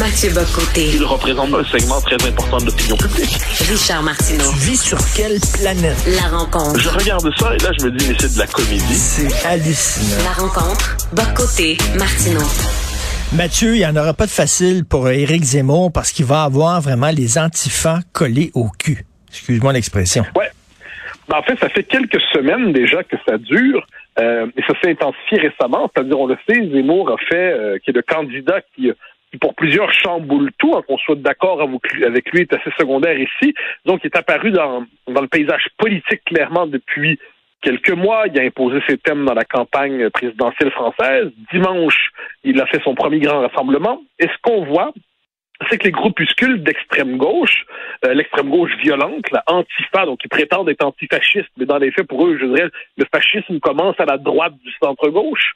Mathieu Bocoté. Il représente un segment très important de l'opinion publique. Richard Martineau. Tu vis sur quelle planète? La rencontre. Je regarde ça et là, je me dis, mais c'est de la comédie. C'est hallucinant. La rencontre. Bocoté. Martineau. Mathieu, il n'y en aura pas de facile pour Éric Zemmour parce qu'il va avoir vraiment les antifas collés au cul. Excuse-moi l'expression. Ouais. Ben, en fait, ça fait quelques semaines déjà que ça dure. Euh, et ça s'est intensifié récemment. C'est-à-dire, on le sait, Zemmour a fait, euh, qui est le candidat qui, qui pour plusieurs chamboule tout, hein, qu'on soit d'accord avec lui, est assez secondaire ici. Donc, il est apparu dans, dans le paysage politique clairement depuis quelques mois. Il a imposé ses thèmes dans la campagne présidentielle française. Dimanche, il a fait son premier grand rassemblement. Et ce qu'on voit, c'est que les groupuscules d'extrême gauche, euh, l'extrême gauche violente, la Antifa, donc ils prétendent être antifascistes, mais dans les faits, pour eux, je dirais, le fascisme commence à la droite du centre-gauche.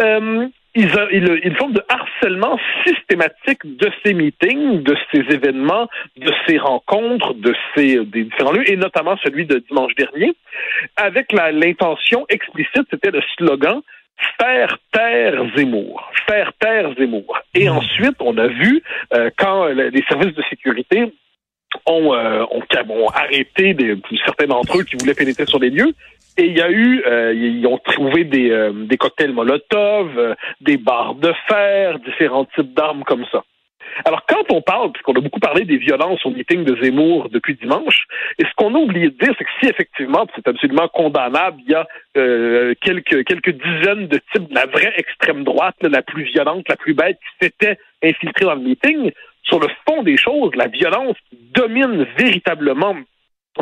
Euh, ils, ils, une forme de harcèlement systématique de ces meetings, de ces événements, de ces rencontres, de ces des différents lieux, et notamment celui de dimanche dernier, avec l'intention explicite, c'était le slogan faire taire Zemmour, faire taire Zemmour. Et mmh. ensuite, on a vu euh, quand les services de sécurité ont, euh, ont, ont arrêté des, certains d'entre eux qui voulaient pénétrer sur les lieux, et il y a eu, euh, ils ont trouvé des, euh, des cocktails Molotov, euh, des barres de fer, différents types d'armes comme ça. Alors, quand on parle, puisqu'on a beaucoup parlé des violences au meeting de Zemmour depuis dimanche, et ce qu'on a oublié de dire, c'est que si effectivement, c'est absolument condamnable, il y a quelques, quelques dizaines de types de la vraie extrême droite, la plus violente, la plus bête, qui s'étaient infiltrés dans le meeting, sur le fond des choses, la violence domine véritablement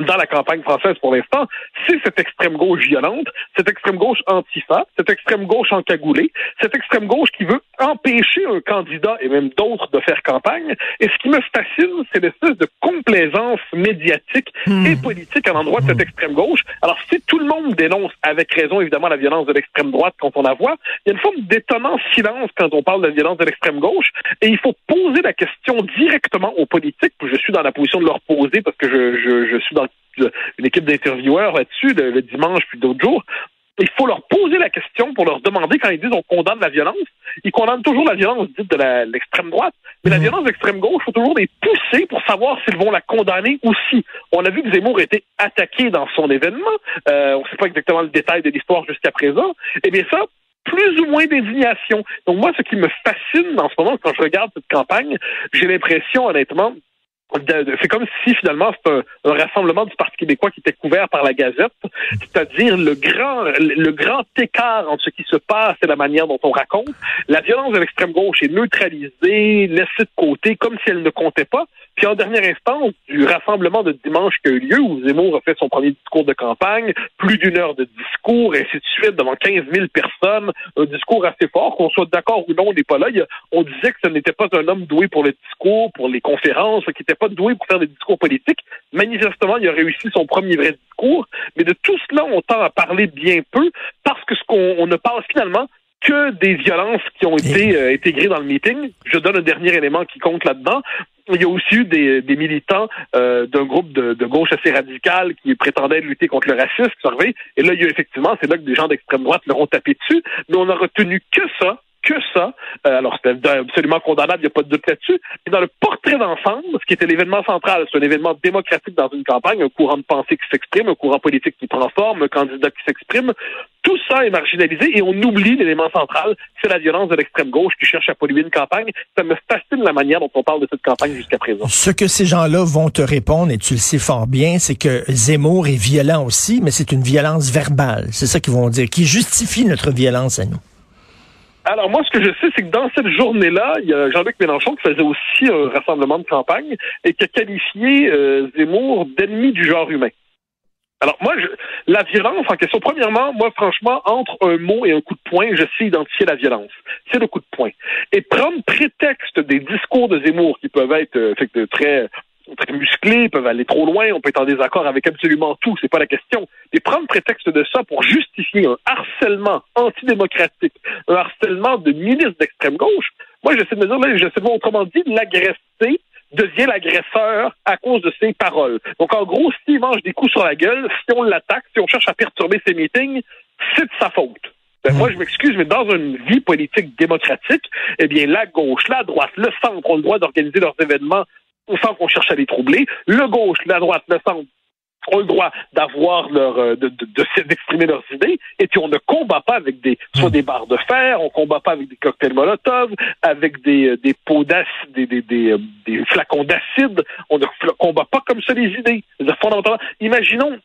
dans la campagne française pour l'instant, c'est cette extrême gauche violente, cette extrême gauche antifa, cette extrême gauche encagoulée, cette extrême gauche qui veut empêcher un candidat et même d'autres de faire campagne. Et ce qui me fascine, c'est l'espèce de complaisance médiatique hmm. et politique à l'endroit de cette hmm. extrême gauche. Alors, si tout le monde dénonce avec raison, évidemment, la violence de l'extrême droite quand on la voit, il y a une forme d'étonnant silence quand on parle de la violence de l'extrême gauche. Et il faut poser la question directement aux politiques. Je suis dans la position de leur poser parce que je, je, je suis dans une équipe d'intervieweurs là-dessus le, dimanche puis d'autres jours. Il faut leur poser la question pour leur demander quand ils disent on condamne la violence. Ils condamnent toujours la violence dite de l'extrême droite, mais la mhm. violence d'extrême gauche, il faut toujours les pousser pour savoir s'ils vont la condamner aussi. On a vu que Zemmour a été attaqué dans son événement. Euh, on ne sait pas exactement le détail de l'histoire jusqu'à présent. Eh bien ça, plus ou moins d'indignation. Donc moi, ce qui me fascine en ce moment, quand je regarde cette campagne, j'ai l'impression, honnêtement, c'est comme si finalement c'est un, rassemblement du Parti québécois qui était couvert par la Gazette, c'est-à-dire le grand le grand écart entre ce qui se passe et la manière dont on raconte. La violence de l'extrême gauche est neutralisée, laissée de côté, comme si elle ne comptait pas. Puis en dernière instance, du rassemblement de dimanche qui a eu lieu, où Zemmour a fait son premier discours de campagne, plus d'une heure de discours, ainsi de suite, devant 15 000 personnes, un discours assez fort, qu'on soit d'accord ou non, on n'est pas là. on disait que ce n'était pas un homme doué pour le discours, pour les conférences, qui n'était pas doué pour faire des discours politiques. Manifestement, il a réussi son premier vrai discours, mais de tout cela, on tend à parler bien peu, parce que ce qu'on ne parle finalement, que des violences qui ont été euh, intégrées dans le meeting. Je donne un dernier élément qui compte là-dedans. Il y a aussi eu des, militants euh, d'un groupe de, gauche assez radical qui prétendaient lutter contre le racisme, Et là, il y a effectivement, c'est là que des gens d'extrême droite leur ont tapé dessus. Mais on a retenu que ça, que ça. Euh, alors, c'était absolument condamnable, il n'y a pas de doute là-dessus. Mais dans le portrait d'ensemble, ce qui était l'événement central, c'est un événement démocratique dans une campagne, un courant de pensée qui s'exprime, un courant politique qui prend forme, un candidat qui s'exprime. Tout ça est marginalisé et on oublie l'élément central, c'est la violence de l'extrême gauche qui cherche à polluer une campagne. Ça me fascine la manière dont on parle de cette campagne jusqu'à présent. Ce que ces gens-là vont te répondre, et tu le sais fort bien, c'est que Zemmour est violent aussi, mais c'est une violence verbale. C'est ça qu'ils vont dire, qui justifie notre violence à nous. Alors moi, ce que je sais, c'est que dans cette journée-là, il y a Jean-Luc Mélenchon qui faisait aussi un rassemblement de campagne et qui a qualifié euh, Zemmour d'ennemi du genre humain. Alors moi, je, la violence en question, premièrement, moi franchement, entre un mot et un coup de poing, je sais identifier la violence. C'est le coup de poing. Et prendre prétexte des discours de Zemmour qui peuvent être euh, très très musclés, peuvent aller trop loin, on peut être en désaccord avec absolument tout, c'est pas la question. Mais prendre prétexte de ça pour justifier un harcèlement antidémocratique, un harcèlement de ministres d'extrême gauche, moi j'essaie de me dire, là, j'essaie de voir autrement dit, l'agressé devient l'agresseur à cause de ses paroles. Donc, en gros, s'il mange des coups sur la gueule, si on l'attaque, si on cherche à perturber ses meetings, c'est de sa faute. Ben, moi, je m'excuse, mais dans une vie politique démocratique, eh bien, la gauche, la droite, le centre ont le droit d'organiser leurs événements sans qu'on cherche à les troubler. Le gauche, la droite, le centre ont le droit d'avoir leur euh, de, d'exprimer leurs idées et puis on ne combat pas avec des soit hmm. des barres de fer on combat pas avec des cocktails molotov avec des euh, des pots d'acide des des, des, euh, des, flacons d'acide on ne combat pas comme ça les idées fondamentalement imaginons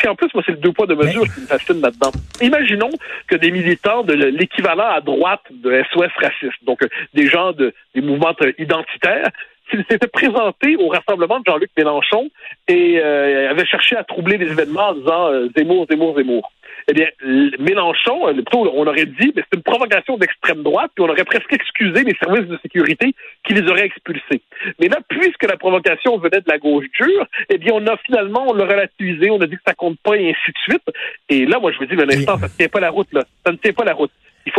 c'est en plus moi c'est le deux poids de mesure qui me fascine là-dedans imaginons que des militants de l'équivalent à droite de SOS raciste donc des gens de des mouvements identitaires s'il s'était présenté au rassemblement de Jean-Luc Mélenchon et euh, avait cherché à troubler les événements en disant euh, Zemmour, Zemmour, Zemmour. Eh bien, Mélenchon, euh, plutôt, on aurait dit, mais c'est une provocation d'extrême droite, puis on aurait presque excusé les services de sécurité qui les auraient expulsés. Mais là, puisque la provocation venait de la gauche dure, eh bien, on a finalement, on l'a relativisé, on a dit que ça compte pas, et ainsi de suite. Et là, moi, je me dis, un instant, ça ne tient pas la route, là. Ça ne tient pas la route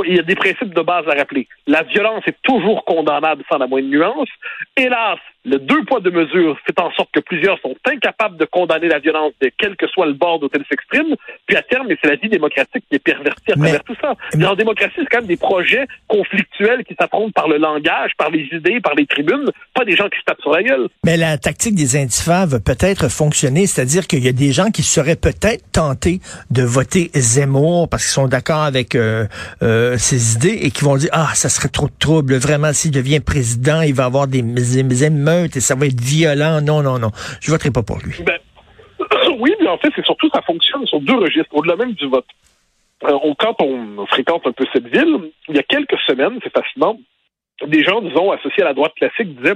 il, y a des principes de base à rappeler. La violence est toujours condamnable sans la moindre nuance. Hélas, le deux poids deux mesures fait en sorte que plusieurs sont incapables de condamner la violence de quel que soit le bord dont elle s'exprime. Puis à terme, c'est la vie démocratique qui est pervertie à travers tout ça. Mais, en démocratie, c'est quand même des projets conflictuels qui s'affrontent par le langage, par les idées, par les tribunes, pas des gens qui se tapent sur la gueule. Mais la tactique des indifferents va peut-être fonctionner, c'est-à-dire qu'il y a des gens qui seraient peut-être tentés de voter Zemmour parce qu'ils sont d'accord avec euh, euh, ses idées et qui vont dire ah ça serait trop de trouble vraiment s'il devient président, il va avoir des, des et ça va être violent. Non, non, non. Je voterai pas pour lui. Ben, oui, mais en fait, c'est surtout ça fonctionne sur deux registres, au-delà même du vote. Euh, quand on fréquente un peu cette ville, il y a quelques semaines, c'est fascinant, des gens, disons, associés à la droite classique disaient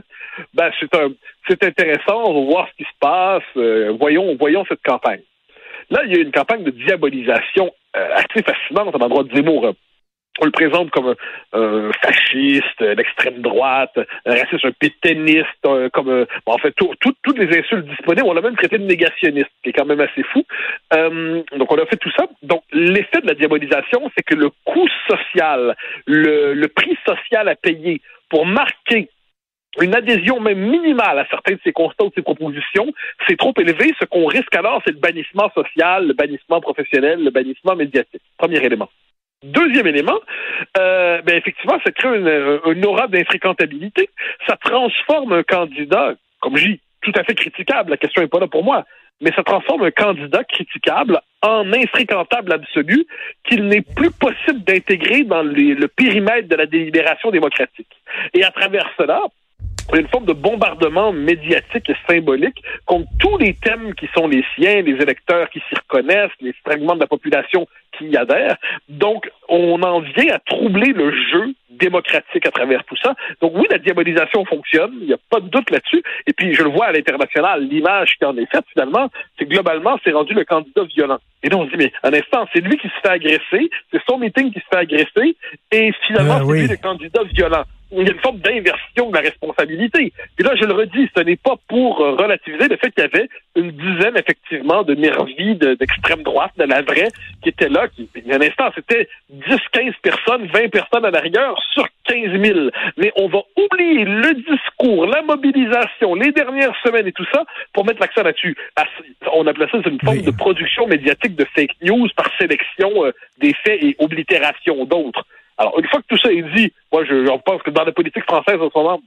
ben c'est un c'est intéressant, on va voir ce qui se passe, euh, voyons, voyons cette campagne. Là, il y a une campagne de diabolisation euh, assez fascinante à l'endroit de Zemmour on le présente comme un, fasciste, l'extrême droite, un raciste, un pétainiste, comme euh, en fait toutes les insultes disponibles. On l'a même traité de négationniste, qui est quand même assez fou. Euh, donc on a fait tout ça. Donc l'effet de la diabolisation, c'est que le coût social, le, le prix social à payer pour marquer une adhésion même minimale à certains de ces constats ou de ces propositions, c'est trop élevé. Ce qu'on risque alors, c'est le bannissement social, le bannissement professionnel, le bannissement médiatique. Premier élément. Deuxième élément, euh, ben effectivement, ça crée une, aura d'infréquentabilité. Ça transforme un candidat, comme je dis, tout à fait critiquable. La question n'est pas là pour moi. Mais ça transforme un candidat critiquable en infréquentable absolu qu'il n'est plus possible d'intégrer dans le périmètre de la délibération démocratique. Et à travers cela, une forme de bombardement médiatique et symbolique contre tous les thèmes qui sont les siens, les électeurs qui s'y reconnaissent, les fragments de la population qui y adhèrent. Donc, on en vient à troubler le jeu démocratique à travers tout ça. Donc oui, la diabolisation fonctionne, il n'y a pas de doute là-dessus. Et puis, je le vois à l'international, l'image qui en est faite, finalement, c'est globalement, c'est rendu le candidat violent. Et donc, on se dit, mais un instant, c'est lui qui se fait agresser, c'est son meeting qui se fait agresser, et finalement, euh, c'est lui le candidat violent il y a une forme d'inversion de la responsabilité. Et là, je le redis, ce n'est pas pour euh, relativiser le fait qu'il y avait une dizaine, effectivement, de nervis d'extrême droite, de la vraie, qui étaient là. Qui, il y a un instant, c'était 10, 15 personnes, 20 personnes à la rigueur sur 15 000. Mais on va oublier le discours, la mobilisation, les dernières semaines et tout ça pour mettre l'accent là-dessus. On appelait ça une forme de production médiatique de fake news par sélection euh, des faits et oblitération d'autres. Alors, une fois que tout ça est dit, moi, je, pense que dans la politique française en ce moment,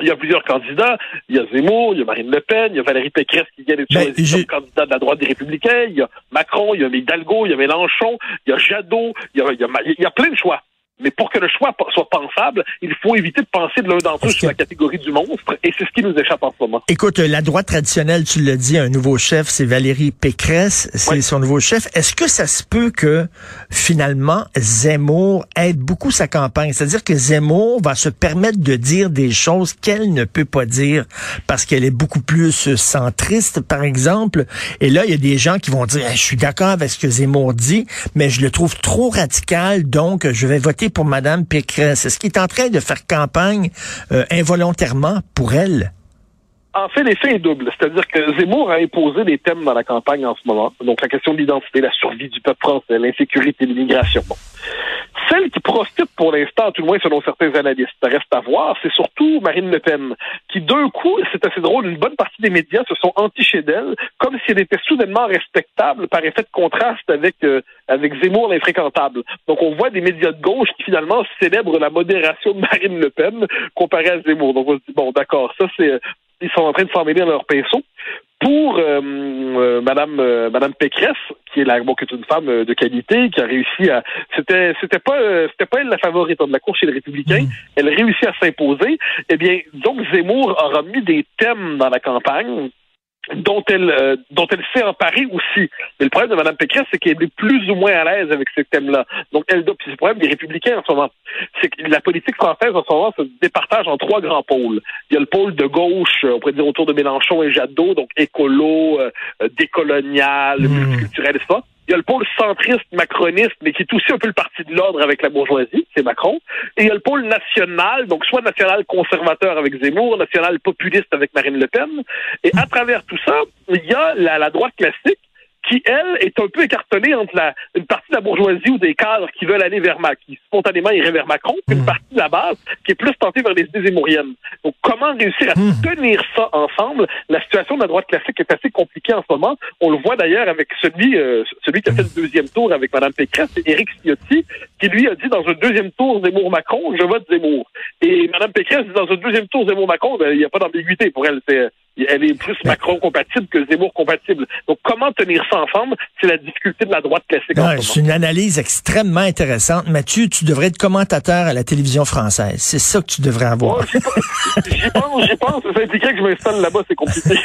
il y a plusieurs candidats. Il y a Zemmour, il y a Marine Le Pen, il y a Valérie Pécresse qui vient d'être ben, choisie comme candidat de la droite des Républicains. Il y a Macron, il y a Hidalgo, il y a Mélenchon, il y a Jadot, il y a, il y a, plein de choix. Mais pour que le choix soit pensable, il faut éviter de penser de l'un d'entre eux sur la catégorie du monstre, et c'est ce qui nous échappe en ce moment. Écoute, la droite traditionnelle, tu l'as dit, un nouveau chef, c'est Valérie Pécresse, c'est son nouveau chef. Est-ce que ça se peut que finalement Zemmour aide beaucoup sa campagne? C'est-à-dire que Zemmour va se permettre de dire des choses qu'elle ne peut pas dire parce qu'elle est beaucoup plus centriste, par exemple. Et là, il y a des gens qui vont dire, je suis d'accord avec ce que Zemmour dit, mais je le trouve trop radical, donc je vais voter pour Madame Pécresse. Est-ce qu'il est en train de faire campagne euh, involontairement pour elle? En fait, l'effet est double. C'est-à-dire que Zemmour a imposé des thèmes dans la campagne en ce moment. Donc, la question de l'identité, la survie du peuple français, l'insécurité, l'immigration. Bon. Celle qui profite pour l'instant, tout le moins selon certains analystes, ça reste à voir, c'est surtout Marine Le Pen, qui d'un coup, c'est assez drôle, une bonne partie des médias se sont entichés d'elle, comme si elle était soudainement respectable par effet de contraste avec euh, avec Zemmour l'infréquentable. Donc on voit des médias de gauche qui finalement célèbrent la modération de Marine Le Pen comparée à Zemmour. Donc on se dit bon d'accord, ça c'est ils sont en train de s'emmêler leur pinceau. Pour euh, euh, Madame euh, Madame Pécresse, qui est la bon, qui est une femme de qualité, qui a réussi à c'était c'était pas c'était pas elle la favorite de la cour chez les Républicains. Mm. Elle a réussi à s'imposer. Eh bien, donc Zemmour aura mis des thèmes dans la campagne dont elle euh, dont elle s'est emparée aussi. Mais le problème de Mme Pécresse, c'est qu'elle est plus ou moins à l'aise avec ces thèmes-là. Donc elle doit. c'est le problème des républicains en ce moment. C'est que la politique française en ce moment se départage en trois grands pôles. Il y a le pôle de gauche, on pourrait dire autour de Mélenchon et Jadot, donc écolo, euh, euh décolonial, mmh. multiculturel, etc. Il y a le pôle centriste macroniste, mais qui est aussi un peu le parti de l'ordre avec la bourgeoisie, c'est Macron. Et il y a le pôle national, donc soit national conservateur avec Zemmour, national populiste avec Marine Le Pen. Et à travers tout ça, il y a la, la droite classique qui, elle, est un peu écartonnée entre la, une partie de la bourgeoisie ou des cadres qui veulent aller vers Macron, qui spontanément iraient vers Macron, puis une hmm. partie de la base qui est plus tentée vers les idées émouriennes. Donc, comment réussir à hmm. tenir ça ensemble? La situation de la droite classique est assez compliquée en ce moment. On le voit d'ailleurs avec celui, euh, celui qui a fait le deuxième tour avec Mme Pécresse, c'est Éric Ciotti, qui lui a dit dans un deuxième tour Zemmour-Macron, je vote Zemmour. Et Mme Pécresse dit dans un deuxième tour Zemmour-Macron, ben, il n'y a pas d'ambiguïté pour elle. C'est elle est plus Macron compatible que Zemmour compatible. Donc, comment tenir ça ensemble? C'est la difficulté de la droite classique. c'est une analyse extrêmement intéressante. Mathieu, tu devrais être commentateur à la télévision française. C'est ça que tu devrais avoir. j'y pense, j'y pense. Ça impliquerait que je m'installe là-bas, c'est compliqué.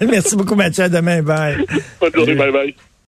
Merci beaucoup, Mathieu. À demain. Bye. Bonne journée. Bye bye.